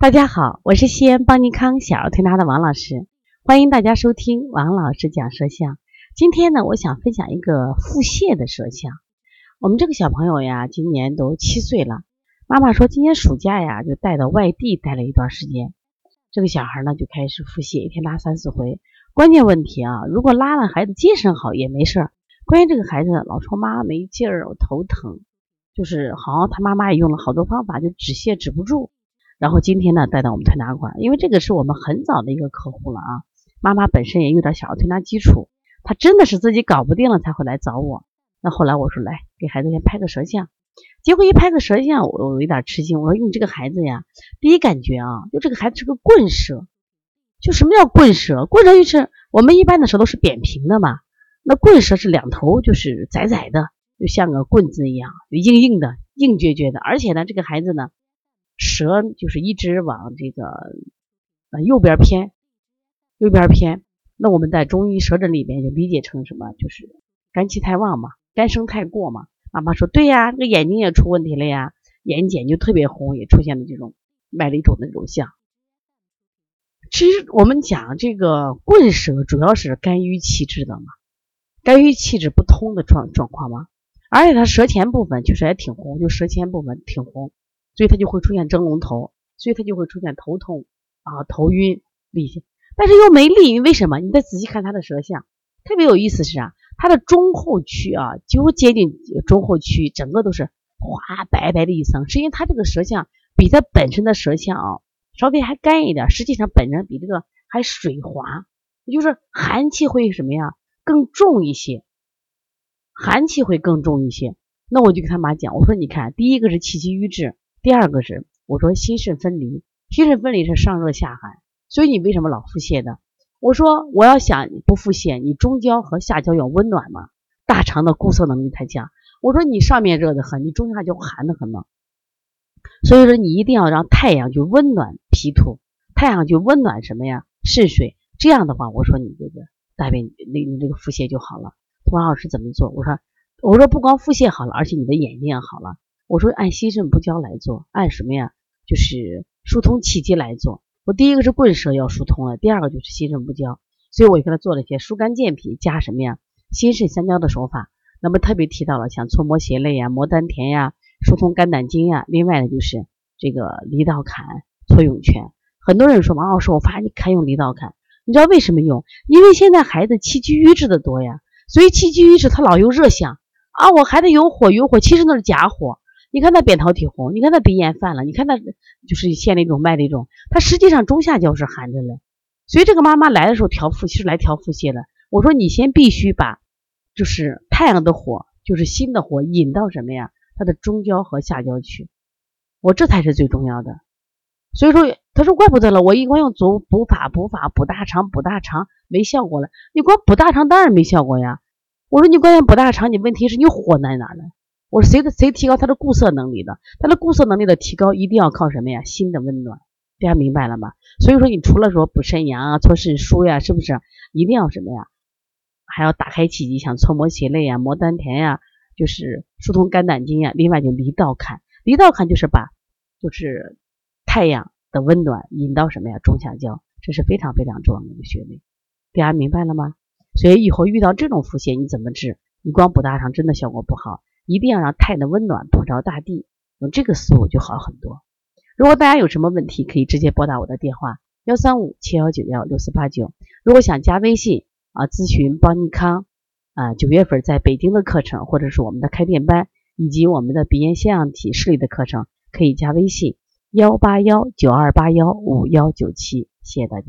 大家好，我是西安邦尼康小儿推拿的王老师，欢迎大家收听王老师讲舌象。今天呢，我想分享一个腹泻的舌象。我们这个小朋友呀，今年都七岁了，妈妈说今年暑假呀，就带到外地待了一段时间。这个小孩呢，就开始腹泻，一天拉三四回。关键问题啊，如果拉了，孩子精神好也没事儿。关键这个孩子老说妈没劲儿，我头疼，就是好像他妈妈也用了好多方法，就止泻止不住。然后今天呢，带到我们推拿馆，因为这个是我们很早的一个客户了啊。妈妈本身也有点小儿推拿基础，她真的是自己搞不定了才会来找我。那后来我说来给孩子先拍个舌象，结果一拍个舌象，我我有点吃惊。我说你这个孩子呀，第一感觉啊，就这个孩子是个棍舌。就什么叫棍舌？棍舌就是我们一般的舌头是扁平的嘛，那棍舌是两头就是窄窄的，就像个棍子一样，硬硬的、硬撅撅的。而且呢，这个孩子呢。舌就是一直往这个呃右边偏，右边偏。那我们在中医舌诊里边就理解成什么？就是肝气太旺嘛，肝生太过嘛。妈妈说对呀，那眼睛也出问题了呀，眼睑就特别红，也出现了这种麦粒肿的这种像。其实我们讲这个棍舌主要是肝郁气滞的嘛，肝郁气滞不通的状状况嘛。而且它舌前部分就是也挺红，就舌前部分挺红。所以他就会出现蒸笼头，所以他就会出现头痛啊、头晕、痢性，但是又没痢，为什么？你再仔细看他的舌象，特别有意思是啥？他的中后区啊，几乎接近中后区，整个都是滑白白的一层，是因为他这个舌象比他本身的舌象啊稍微还干一点，实际上本人比这个还水滑，也就是寒气会什么呀更重一些，寒气会更重一些。那我就跟他妈讲，我说你看，第一个是气机瘀滞。第二个是我说心肾分离，心肾分离是上热下寒，所以你为什么老腹泻呢？我说我要想不腹泻，你中焦和下焦要温暖嘛，大肠的固涩能力太强。我说你上面热的很，你中下焦寒的很嘛，所以说你一定要让太阳去温暖脾土，太阳去温暖什么呀？肾水，这样的话，我说你这个大便你你这个腹泻就好了。王老师怎么做？我说我说不光腹泻好了，而且你的眼睛也好了。我说按心肾不交来做，按什么呀？就是疏通气机来做。我第一个是棍舌要疏通了，第二个就是心肾不交，所以我就给他做了一些疏肝健脾加什么呀？心肾相交的手法。那么特别提到了像搓摩斜肋呀、摩丹田呀、疏通肝胆经呀。另外呢就是这个离道坎、搓涌泉。很多人说王老师，我发现你看用离道坎，你知道为什么用？因为现在孩子气机瘀滞的多呀，所以气机瘀滞他老有热象啊，我孩子有火有火，其实那是假火。你看他扁桃体红，你看他鼻炎犯了，你看他就是现那种脉那种，他实际上中下焦是寒着嘞。所以这个妈妈来的时候调腹是来调腹泻的。我说你先必须把就是太阳的火，就是心的火引到什么呀？他的中焦和下焦去，我这才是最重要的。所以说他说怪不得了，我一光用足补法补法补大肠补大肠没效果了。你光补大肠当然没效果呀。我说你关键补大肠，你问题是你火在哪呢？我说谁的谁提高他的固色能力的？他的固色能力的提高一定要靠什么呀？心的温暖，大家明白了吗？所以说你除了说补肾阳啊、搓肾腧呀，是不是一定要什么呀？还要打开气机，像搓摩胁肋呀、摩丹田呀，就是疏通肝胆经呀。另外就离道坎，离道坎就是把就是太阳的温暖引到什么呀？中下焦，这是非常非常重要的一个穴位，大家明白了吗？所以以后遇到这种腹泻，你怎么治？你光补大肠真的效果不好。一定要让太阳的温暖普照大地，用这个思路就好很多。如果大家有什么问题，可以直接拨打我的电话幺三五七幺九幺六四八九。如果想加微信啊，咨询邦尼康啊，九月份在北京的课程，或者是我们的开店班，以及我们的鼻炎腺样体视力的课程，可以加微信幺八幺九二八幺五幺九七。谢谢大家。